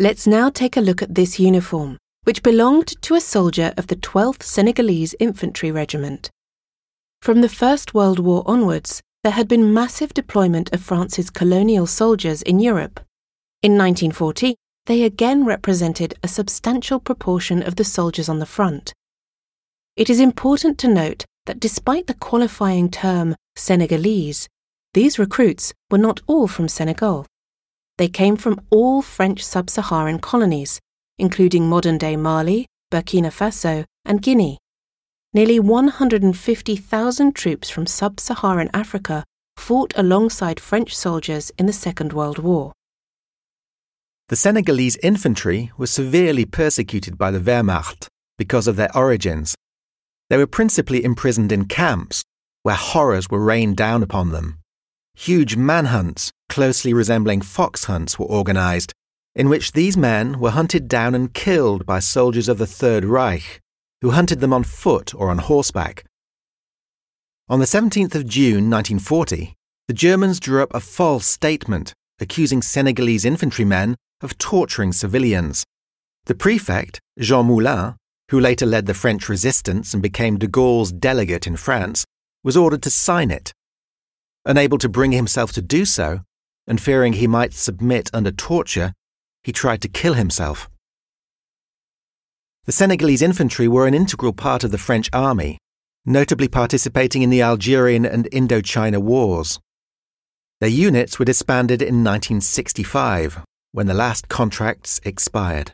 Let's now take a look at this uniform, which belonged to a soldier of the 12th Senegalese Infantry Regiment. From the First World War onwards, there had been massive deployment of France's colonial soldiers in Europe. In 1914, they again represented a substantial proportion of the soldiers on the front. It is important to note that despite the qualifying term Senegalese, these recruits were not all from Senegal. They came from all French sub Saharan colonies, including modern day Mali, Burkina Faso, and Guinea. Nearly 150,000 troops from sub Saharan Africa fought alongside French soldiers in the Second World War. The Senegalese infantry was severely persecuted by the Wehrmacht because of their origins. They were principally imprisoned in camps, where horrors were rained down upon them. Huge manhunts, closely resembling fox hunts, were organized, in which these men were hunted down and killed by soldiers of the Third Reich, who hunted them on foot or on horseback. On the 17th of June 1940, the Germans drew up a false statement accusing Senegalese infantrymen of torturing civilians. The prefect, Jean Moulin, who later led the French resistance and became de Gaulle's delegate in France, was ordered to sign it. Unable to bring himself to do so, and fearing he might submit under torture, he tried to kill himself. The Senegalese infantry were an integral part of the French army, notably participating in the Algerian and Indochina wars. Their units were disbanded in 1965, when the last contracts expired.